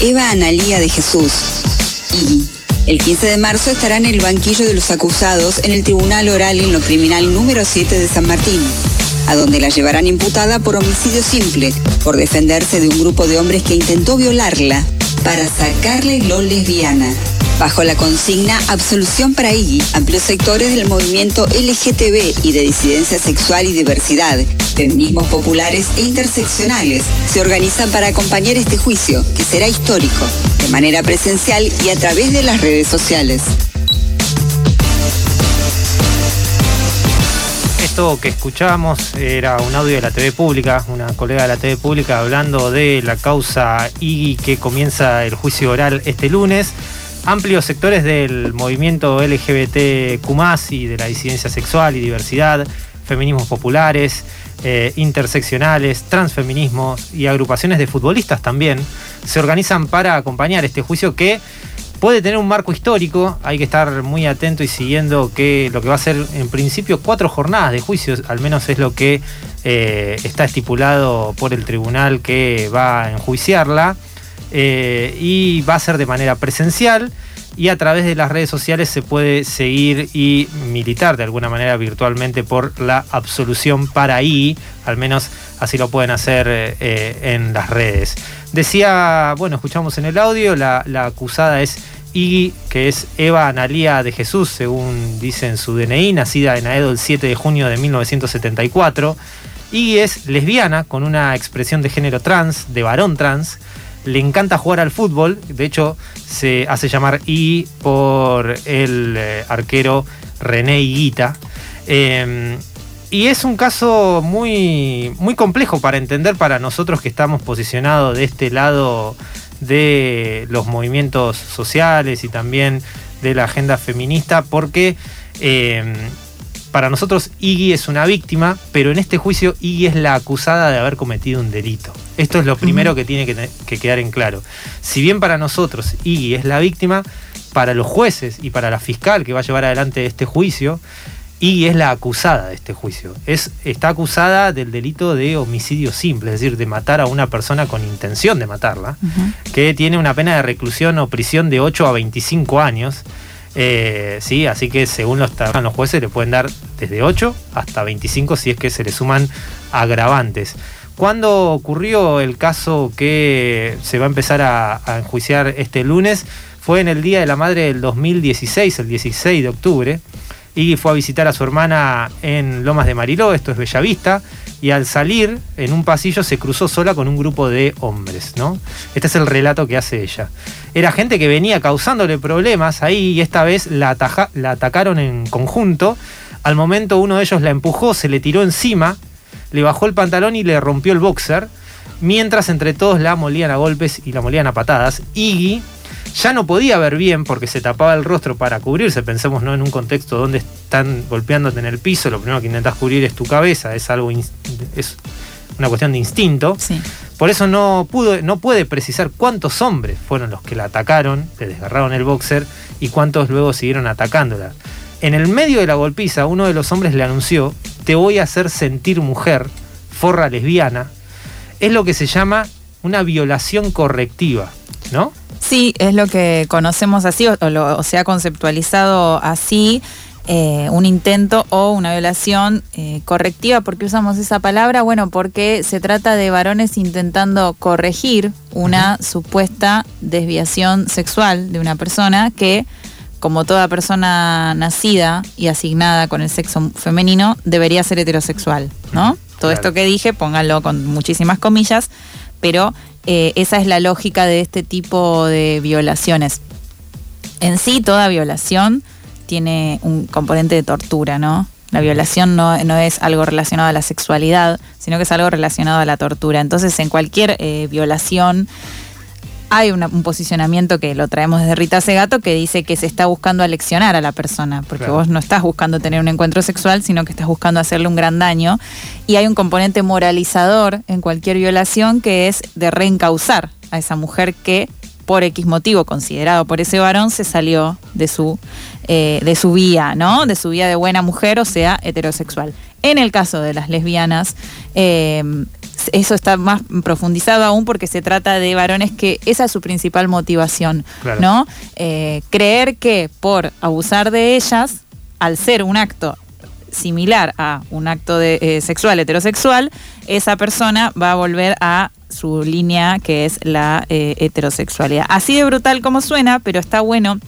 Eva Analía de Jesús, y el 15 de marzo estará en el banquillo de los acusados en el Tribunal Oral en lo Criminal número 7 de San Martín, a donde la llevarán imputada por homicidio simple, por defenderse de un grupo de hombres que intentó violarla para sacarle lo lesbiana. Bajo la consigna Absolución para Iggy, amplios sectores del movimiento LGTB y de disidencia sexual y diversidad, feminismos populares e interseccionales, se organizan para acompañar este juicio, que será histórico, de manera presencial y a través de las redes sociales. Esto que escuchábamos era un audio de la TV Pública, una colega de la TV Pública hablando de la causa Iggy que comienza el juicio oral este lunes amplios sectores del movimiento LGBTQ y de la disidencia sexual y diversidad, feminismos populares, eh, interseccionales, transfeminismos y agrupaciones de futbolistas también se organizan para acompañar este juicio que puede tener un marco histórico, hay que estar muy atento y siguiendo que lo que va a ser en principio cuatro jornadas de juicios, al menos es lo que eh, está estipulado por el tribunal que va a enjuiciarla. Eh, y va a ser de manera presencial y a través de las redes sociales se puede seguir y militar de alguna manera virtualmente por la absolución para ahí, al menos así lo pueden hacer eh, en las redes. Decía, bueno, escuchamos en el audio, la, acusada es Iggy, que es Eva Analía de Jesús, según dice en su DNI, nacida en Aedo el 7 de junio de 1974. Iggy es lesbiana, con una expresión de género trans, de varón trans, le encanta jugar al fútbol, de hecho se hace llamar I por el eh, arquero René Higuita. Em, y es un caso muy, muy complejo para entender para nosotros que estamos posicionados de este lado de los movimientos sociales y también de la agenda feminista, porque em, para nosotros Iggy es una víctima, pero en este juicio Iggy es la acusada de haber cometido un delito. Esto es lo primero que tiene que, quedar en claro. Si bien para nosotros Iggy es la víctima, para los jueces y para la fiscal que va a llevar adelante este juicio, Iggy es la acusada de este juicio. Es, está acusada del delito de homicidio simple, es decir, de matar a una persona con intención de matarla, que tiene una pena de reclusión o prisión de 8 a 25 años eh, sí, así que según los, los jueces le pueden dar desde 8 hasta 25 si es que se le suman agravantes. ¿Cuándo ocurrió el caso que se va a empezar a, enjuiciar este lunes? Fue en el Día de la Madre del 2016, el 16 de octubre, y fue a visitar a su hermana en Lomas de Mariló, esto es Bellavista, y al salir en un pasillo se cruzó sola con un grupo de hombres, ¿no? Este es el relato que hace ella. Era gente que venía causándole problemas ahí y esta vez la, la atacaron en conjunto. Al momento uno de ellos la empujó, se le tiró encima, le bajó el pantalón y le rompió el boxer, mientras entre todos la molían a golpes y la molían a patadas. Iggy ya no podía ver bien porque se tapaba el rostro para cubrirse. Pensemos ¿no? en un contexto donde están golpeándote en el piso, lo primero que intentas cubrir es tu cabeza, es algo es una cuestión de instinto. Por eso no pudo, no puede precisar cuántos hombres fueron los que la atacaron, le desgarraron el boxer y cuántos luego siguieron atacándola. En el medio de la golpiza, uno de los hombres le anunció: Te voy a hacer sentir mujer, forra lesbiana. Es lo que se llama una violación correctiva, ¿no? Sí, es lo que conocemos así, o, se ha conceptualizado así. Eh, un intento o una violación eh, correctiva. ¿Por qué usamos esa palabra? Bueno, porque se trata de varones intentando corregir una supuesta desviación sexual de una persona que, como toda persona nacida y asignada con el sexo femenino, debería ser heterosexual, ¿no? Todo esto que dije, pónganlo con muchísimas comillas, pero eh, esa es la lógica de este tipo de violaciones. En sí, toda violación tiene un componente de tortura, ¿no? La violación no, es algo relacionado a la sexualidad, sino que es algo relacionado a la tortura. Entonces, en cualquier eh, violación hay un posicionamiento que lo traemos desde Rita Segato que dice que se está buscando aleccionar a la persona, porque vos no estás buscando tener un encuentro sexual, sino que estás buscando hacerle un gran daño. Y hay un componente moralizador en cualquier violación que es de reencauzar a esa mujer que por X motivo considerado por ese varón se salió de su, eh, de su vía, ¿no? De su vía de buena mujer, o sea, heterosexual. En el caso de las lesbianas, eh, eso está más profundizado aún porque se trata de varones que esa es su principal motivación, ¿no? Eh, creer que por abusar de ellas, al ser un acto similar a un acto de, eh, sexual heterosexual, esa persona va a volver a su línea que es la eh, heterosexualidad. Así de brutal como suena, pero está bueno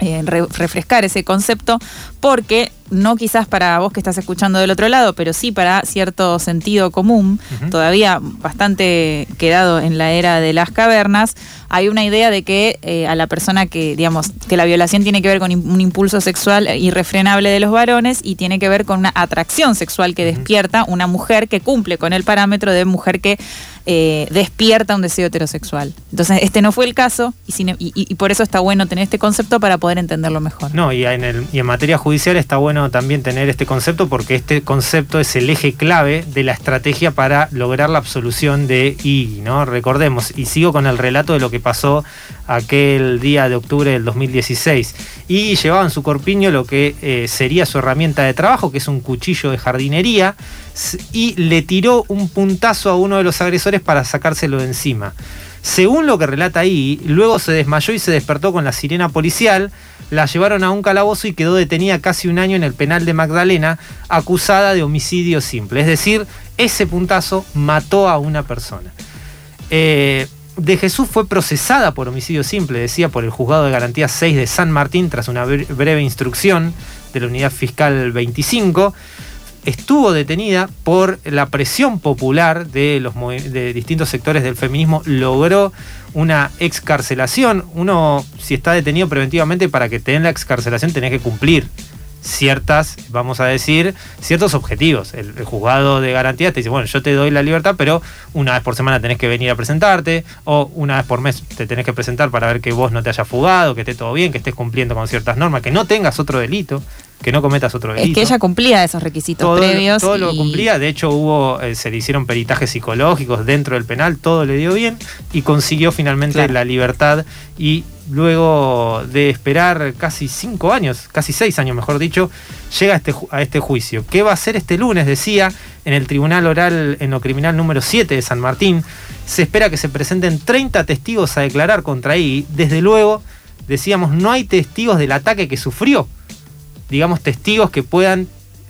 refrescar ese concepto porque no quizás para vos que estás escuchando del otro lado, pero sí para cierto sentido común, todavía bastante quedado en la era de las cavernas, hay una idea de que eh, a la persona que, digamos, que la violación tiene que ver con un impulso sexual irrefrenable de los varones y tiene que ver con una atracción sexual que despierta una mujer que cumple con el parámetro de mujer que eh, despierta un deseo heterosexual. Entonces, este no fue el caso y, por eso está bueno tener este concepto para poder entenderlo mejor. No, y en, el, y en materia judicial está bueno también tener este concepto porque este concepto es el eje clave de la estrategia para lograr la absolución de I, ¿no? Recordemos, y sigo con el relato de lo que pasó aquel día de octubre del 2016. Y llevaba en su corpiño lo que eh, sería su herramienta de trabajo, que es un cuchillo de jardinería, y le tiró un puntazo a uno de los agresores para sacárselo de encima. Según lo que relata ahí, luego se desmayó y se despertó con la sirena policial, la llevaron a un calabozo y quedó detenida casi un año en el penal de Magdalena, acusada de homicidio simple. Es decir, ese puntazo mató a una persona. Eh, de Jesús fue procesada por homicidio simple, decía, por el juzgado de garantía 6 de San Martín tras una breve instrucción de la unidad fiscal 25 estuvo detenida por la presión popular de, los, de distintos sectores del feminismo, logró una excarcelación. Uno, si está detenido preventivamente, para que te den la excarcelación tenés que cumplir ciertas, vamos a decir, ciertos objetivos. El, juzgado de garantías te dice, bueno, yo te doy la libertad, pero una vez por semana tenés que venir a presentarte, o una vez por mes te tenés que presentar para ver que vos no te hayas fugado, que esté todo bien, que estés cumpliendo con ciertas normas, que no tengas otro delito que no cometas otro delito. Es que ella cumplía esos requisitos previos. Todo lo cumplía, de hecho hubo, eh, se le hicieron peritajes psicológicos dentro del penal, todo le dio bien y consiguió finalmente la libertad y luego de esperar casi cinco años, casi seis años mejor dicho, llega a este, a este juicio. ¿Qué va a hacer este lunes? Decía en el Tribunal Oral en lo Criminal número 7 de San Martín. Se espera que se presenten 30 testigos a declarar contra ahí. Desde luego, decíamos, no hay testigos del ataque que sufrió digamos, testigos que puedan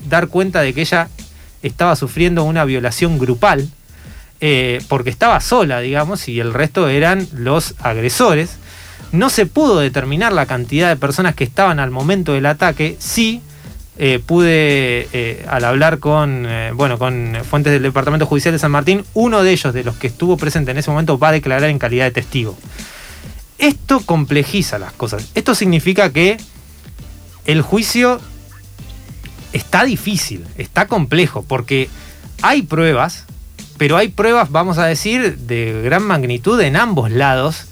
dar cuenta de que ella estaba sufriendo una violación grupal, eh, porque estaba sola, digamos, y el resto eran los agresores. No se pudo determinar la cantidad de personas que estaban al momento del ataque, sí. Eh, pude, eh, al hablar con, bueno, con fuentes del Departamento Judicial de San Martín, uno de ellos, de los que estuvo presente en ese momento, va a declarar en calidad de testigo. Esto complejiza las cosas. Esto significa que el juicio está difícil, está complejo, porque hay pruebas, pero hay pruebas, vamos a decir, de gran magnitud en ambos lados,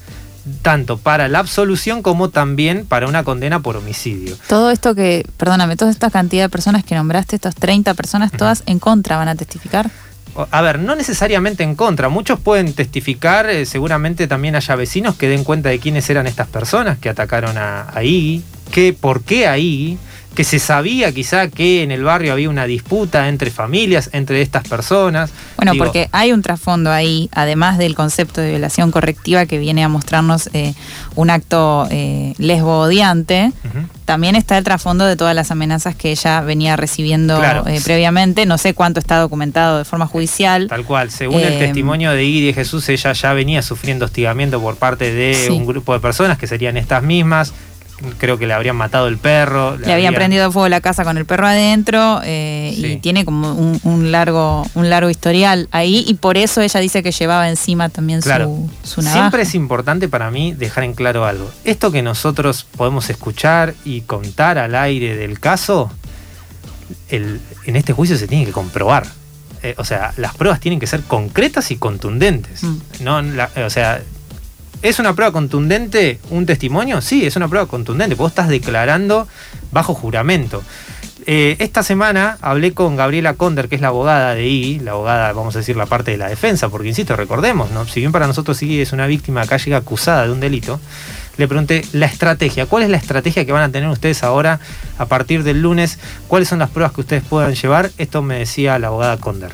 tanto para la absolución como también para una condena por homicidio. Todo esto que, perdóname, toda esta cantidad de personas que nombraste, estas 30 personas, todas en contra van a testificar. A ver, no necesariamente en contra, muchos pueden testificar, eh, seguramente también haya vecinos que den cuenta de quiénes eran estas personas que atacaron a, a que por qué ahí, que se sabía quizá que en el barrio había una disputa entre familias, entre estas personas. Bueno, porque hay un trasfondo ahí, además del concepto de violación correctiva que viene a mostrarnos eh, un acto eh, lesbo odiante, también está el trasfondo de todas las amenazas que ella venía recibiendo eh, previamente. No sé cuánto está documentado de forma judicial. Tal cual, según el testimonio de de Jesús, ella ya venía sufriendo hostigamiento por parte de un grupo de personas que serían estas mismas creo que le habrían matado el perro. Le, habían, prendido fuego la casa con el perro adentro eh, y tiene como un, largo, un largo historial ahí y por eso ella dice que llevaba encima también su, su navaja. Siempre es importante para mí dejar en claro algo. Esto que nosotros podemos escuchar y contar al aire del caso, el, en este juicio se tiene que comprobar. Eh, o sea, las pruebas tienen que ser concretas y contundentes. Mm. No, o sea, ¿Es una prueba contundente un testimonio? Sí, es una prueba contundente. Vos estás declarando bajo juramento. Eh, esta semana hablé con Gabriela Conder, que es la abogada de I, la abogada, vamos a decir, la parte de la defensa, porque insisto, recordemos, ¿no? si bien para nosotros I es una víctima acá llega acusada de un delito, le pregunté la estrategia, ¿cuál es la estrategia que van a tener ustedes ahora a partir del lunes? ¿Cuáles son las pruebas que ustedes puedan llevar? Esto me decía la abogada Conder.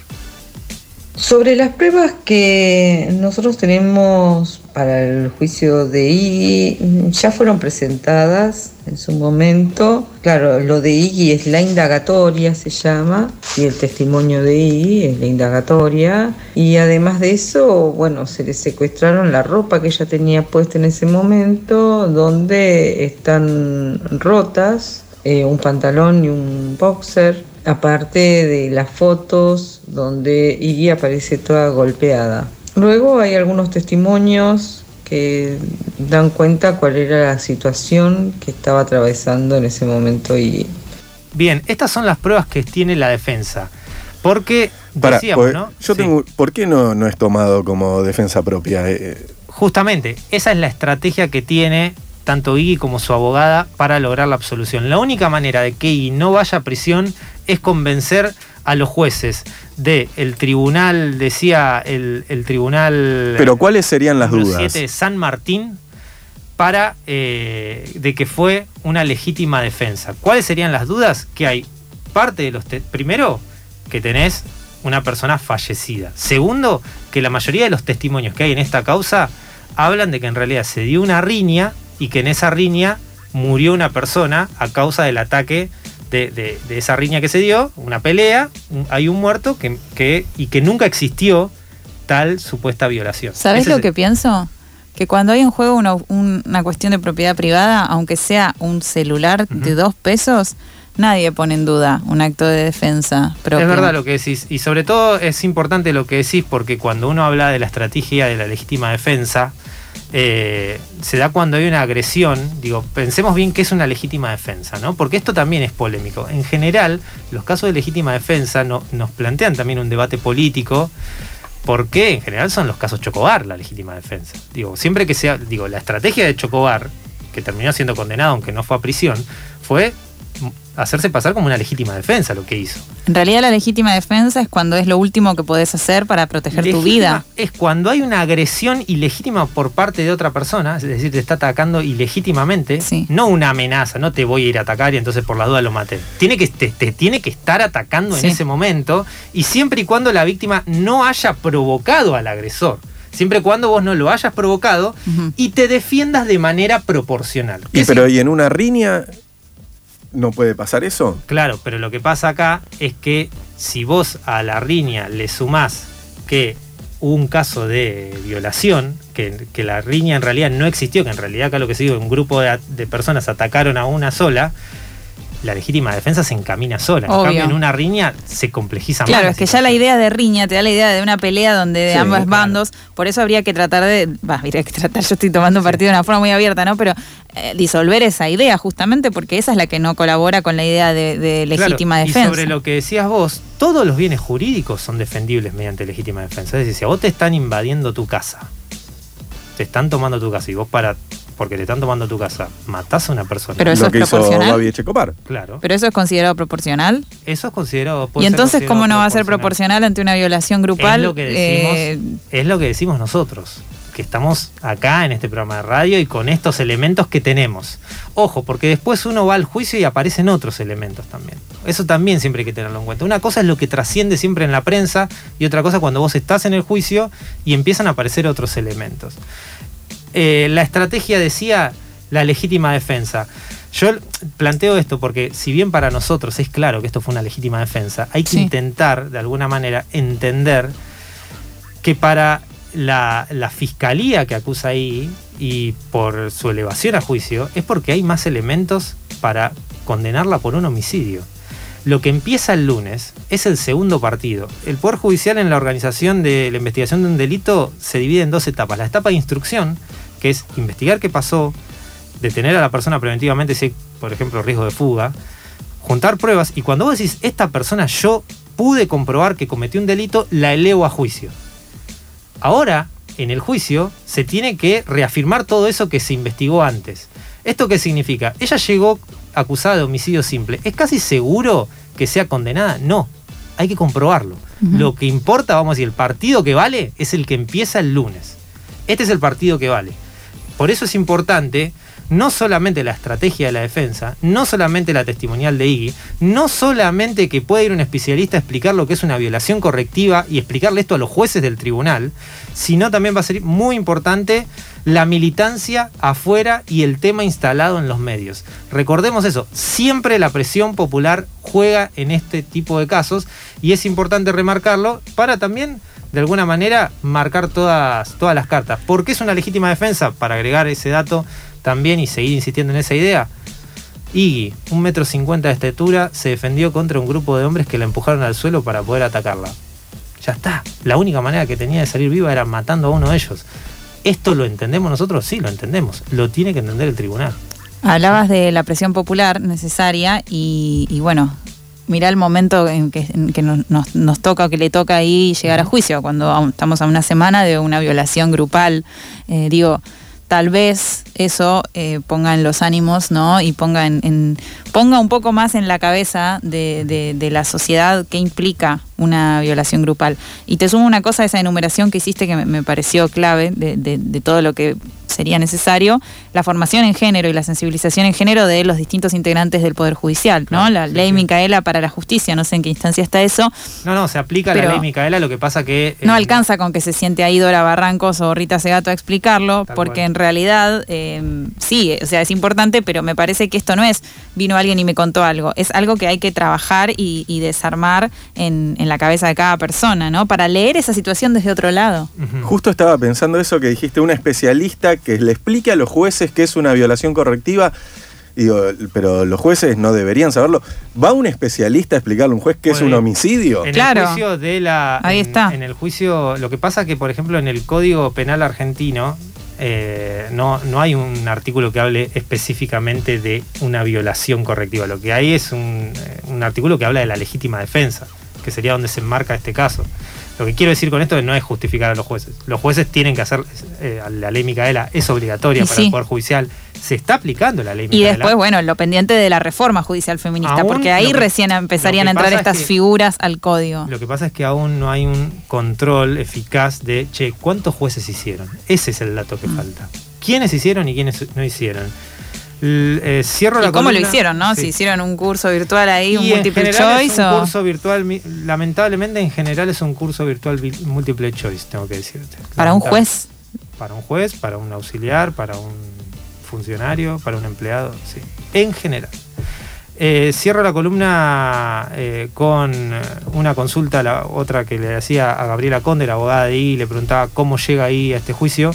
Sobre las pruebas que nosotros tenemos para el juicio de Iggy, ya fueron presentadas en su momento. Claro, lo de Iggy es la indagatoria, se llama, y el testimonio de Iggy es la indagatoria. Y además de eso, bueno, se le secuestraron la ropa que ella tenía puesta en ese momento, donde están rotas, eh, un pantalón y un boxer aparte de las fotos donde Iggy aparece toda golpeada. Luego hay algunos testimonios que dan cuenta cuál era la situación que estaba atravesando en ese momento Iggy. Bien, estas son las pruebas que tiene la defensa. Porque decíamos, pues, ¿no? Yo tengo, ¿Por qué no, no es tomado como defensa propia? Eh, Justamente, esa es la estrategia que tiene tanto Iggy como su abogada para lograr la absolución. La única manera de que Iggy no vaya a prisión es convencer a los jueces de el tribunal, decía el, tribunal... Pero ¿cuáles serían las dudas? de San Martín para eh, de que fue una legítima defensa. ¿Cuáles serían las dudas? Que hay parte de los... Primero, que tenés una persona fallecida. Segundo, que la mayoría de los testimonios que hay en esta causa hablan de que en realidad se dio una riña y que en esa riña murió una persona a causa del ataque de, esa riña que se dio, una pelea, hay un muerto que, y que nunca existió tal supuesta violación. ¿Sabes lo que pienso? Que cuando hay en juego una, cuestión de propiedad privada, aunque sea un celular de dos pesos, nadie pone en duda un acto de defensa Es verdad lo que decís. Y sobre todo es importante lo que decís porque cuando uno habla de la estrategia de la legítima defensa, eh, se da cuando hay una agresión. Digo, pensemos bien qué es una legítima defensa, ¿no? Porque esto también es polémico. En general, los casos de legítima defensa no, nos plantean también un debate político. Porque en general son los casos Chocobar la legítima defensa. Digo, siempre que sea, digo, la estrategia de Chocobar, que terminó siendo condenado aunque no fue a prisión, fue hacerse pasar como una legítima defensa lo que hizo. En realidad la legítima defensa es cuando es lo último que podés hacer para proteger tu vida. Es cuando hay una agresión ilegítima por parte de otra persona, es decir, te está atacando ilegítimamente, no una amenaza, no te voy a ir a atacar y entonces por la duda lo maté. Tiene que, te, tiene que estar atacando en ese momento y siempre y cuando la víctima no haya provocado al agresor siempre y cuando vos no lo hayas provocado y te defiendas de manera proporcional. Y pero y en una riña no puede pasar eso. Claro, pero lo que pasa acá es que si vos a la riña le sumás que un caso de violación, que, la riña en realidad no existió, que en realidad acá lo que se digo, un grupo de, de personas atacaron a una sola, la legítima defensa se encamina sola. En cambio, en una riña se complejiza más. Claro, es que ya la idea de riña te da la idea de una pelea donde de ambos bandos, por eso habría que tratar de, va, habría que tratar, yo estoy tomando partido de una forma muy abierta, ¿no? Pero eh, disolver esa idea justamente porque esa es la que no colabora con la idea de, legítima defensa. Y sobre lo que decías vos, todos los bienes jurídicos son defendibles mediante legítima defensa. Es decir, si a vos te están invadiendo tu casa, te están tomando tu casa y vos para porque te están tomando tu casa, matás a una persona. Pero eso es proporcional. Claro. Pero eso es considerado proporcional. Eso es considerado. Y entonces, ¿cómo no va a ser proporcional ante una violación grupal? Es lo que decimos, eh, es lo que decimos nosotros que estamos acá en este programa de radio y con estos elementos que tenemos. Ojo, porque después uno va al juicio y aparecen otros elementos también. Eso también siempre hay que tenerlo en cuenta. Una cosa es lo que trasciende siempre en la prensa y otra cosa cuando vos estás en el juicio y empiezan a aparecer otros elementos. Eh, la estrategia decía la legítima defensa. Yo planteo esto porque si bien para nosotros es claro que esto fue una legítima defensa, hay que intentar de alguna manera entender que para la, fiscalía que acusa ahí y por su elevación a juicio es porque hay más elementos para condenarla por un homicidio. Lo que empieza el lunes es el segundo partido. El Poder Judicial en la organización de la investigación de un delito se divide en dos etapas. La etapa de instrucción, que es investigar qué pasó, detener a la persona preventivamente si hay, por ejemplo, riesgo de fuga, juntar pruebas y cuando vos decís, esta persona yo pude comprobar que cometió un delito, la elevo a juicio. Ahora, en el juicio, se tiene que reafirmar todo eso que se investigó antes. ¿Esto qué significa? Ella llegó acusada de homicidio simple. ¿Es casi seguro que sea condenada? No, hay que comprobarlo. Lo que importa, vamos a decir, el partido que vale es el que empieza el lunes. Este es el partido que vale. Por eso es importante, no solamente la estrategia de la defensa, no solamente la testimonial de Iggy, no solamente que pueda ir un especialista a explicar lo que es una violación correctiva y explicarle esto a los jueces del tribunal, sino también va a ser muy importante la militancia afuera y el tema instalado en los medios. Recordemos eso, siempre la presión popular juega en este tipo de casos y es importante remarcarlo para también de alguna manera marcar todas, todas las cartas. ¿Por qué es una legítima defensa? Para agregar ese dato también y seguir insistiendo en esa idea. Iggy, un metro cincuenta de estatura, se defendió contra un grupo de hombres que la empujaron al suelo para poder atacarla. Ya está. La única manera que tenía de salir viva era matando a uno de ellos. ¿Esto lo entendemos nosotros? Sí, lo entendemos. Lo tiene que entender el tribunal. Hablabas de la presión popular necesaria y, bueno, mira el momento en que, nos, toca o que le toca ahí llegar a juicio, cuando estamos a una semana de una violación grupal. Eh, digo, tal vez eso eh, ponga en los ánimos, ¿no? Y ponga ponga un poco más en la cabeza de, la sociedad qué implica una violación grupal. Y te sumo una cosa, esa enumeración que hiciste que me, pareció clave de, todo lo que sería necesario, la formación en género y la sensibilización en género de los distintos integrantes del Poder Judicial, ¿no? la ley Micaela para la justicia, no sé en qué instancia está eso. No, no, se aplica la ley Micaela, lo que pasa que... no alcanza con que se siente ahí Dora Barrancos o Rita Segato a explicarlo, porque en realidad em, sí, o sea, es importante, pero me parece que esto no es vino alguien y me contó algo, es algo que hay que trabajar y, desarmar en, en la cabeza de cada persona, ¿no? Para leer esa situación desde otro lado. Justo estaba pensando eso que dijiste, un especialista que le explique a los jueces qué es una violación correctiva. Digo, pero los jueces no deberían saberlo. ¿Va un especialista a explicarle a un juez qué es un homicidio? En el juicio de la. Ahí está. En el juicio. Lo que pasa que, por ejemplo, en el Código Penal argentino. Eh, no, no hay un artículo que hable específicamente de una violación correctiva. Lo que hay es un, eh, un artículo que habla de la legítima defensa que sería donde se enmarca este caso. Lo que quiero decir con esto es no es justificar a los jueces. Los jueces tienen que hacer, eh, la ley Micaela es obligatoria para el Poder Judicial. Se está aplicando la ley Micaela. Y después, bueno, lo pendiente de la reforma judicial feminista, porque ahí recién empezarían a entrar estas figuras al código. Lo que pasa es que aún no hay un control eficaz de, che, ¿cuántos jueces hicieron? Ese es el dato que mm. falta. ¿Quiénes hicieron y quiénes no hicieron? Eh, cierro ¿Y cómo lo hicieron, no? Si hicieron un curso virtual ahí, un multiple choice. Es un curso virtual, lamentablemente en general es un curso virtual multiple choice, tengo que decirte. ¿Para un juez? Para un juez, para un auxiliar, para un funcionario, para un empleado, sí. En general. Eh, cierro la columna eh, con una consulta, la otra que le hacía a Gabriela Conde, la abogada de ahí, le preguntaba cómo llega ahí a este juicio.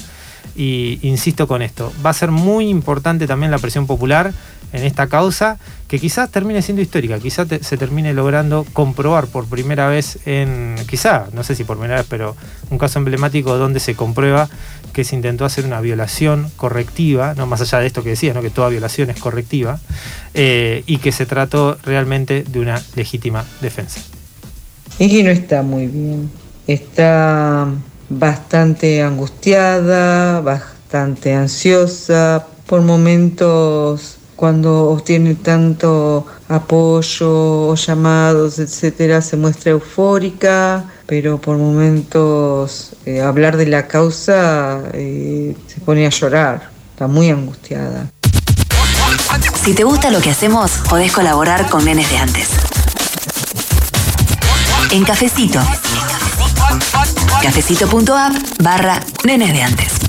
Y insisto con esto, va a ser muy importante también la presión popular en esta causa, que quizás termine siendo histórica, quizás se termine logrando comprobar por primera vez en, quizá, no sé si por primera vez, pero un caso emblemático donde se comprueba que se intentó hacer una violación correctiva, no más allá de esto que decía, ¿no? que toda violación es correctiva, eh, y que se trató realmente de una legítima defensa. Es que no está muy bien. Está bastante angustiada, bastante ansiosa, por momentos cuando obtiene tanto apoyo o llamados, etcétera, se muestra eufórica, pero por momentos eh, hablar de la causa eh, se pone a llorar, está muy angustiada. Si te gusta lo que hacemos, podés colaborar con Nenes de Antes. En Cafecito cafecito.app barra nenes de antes.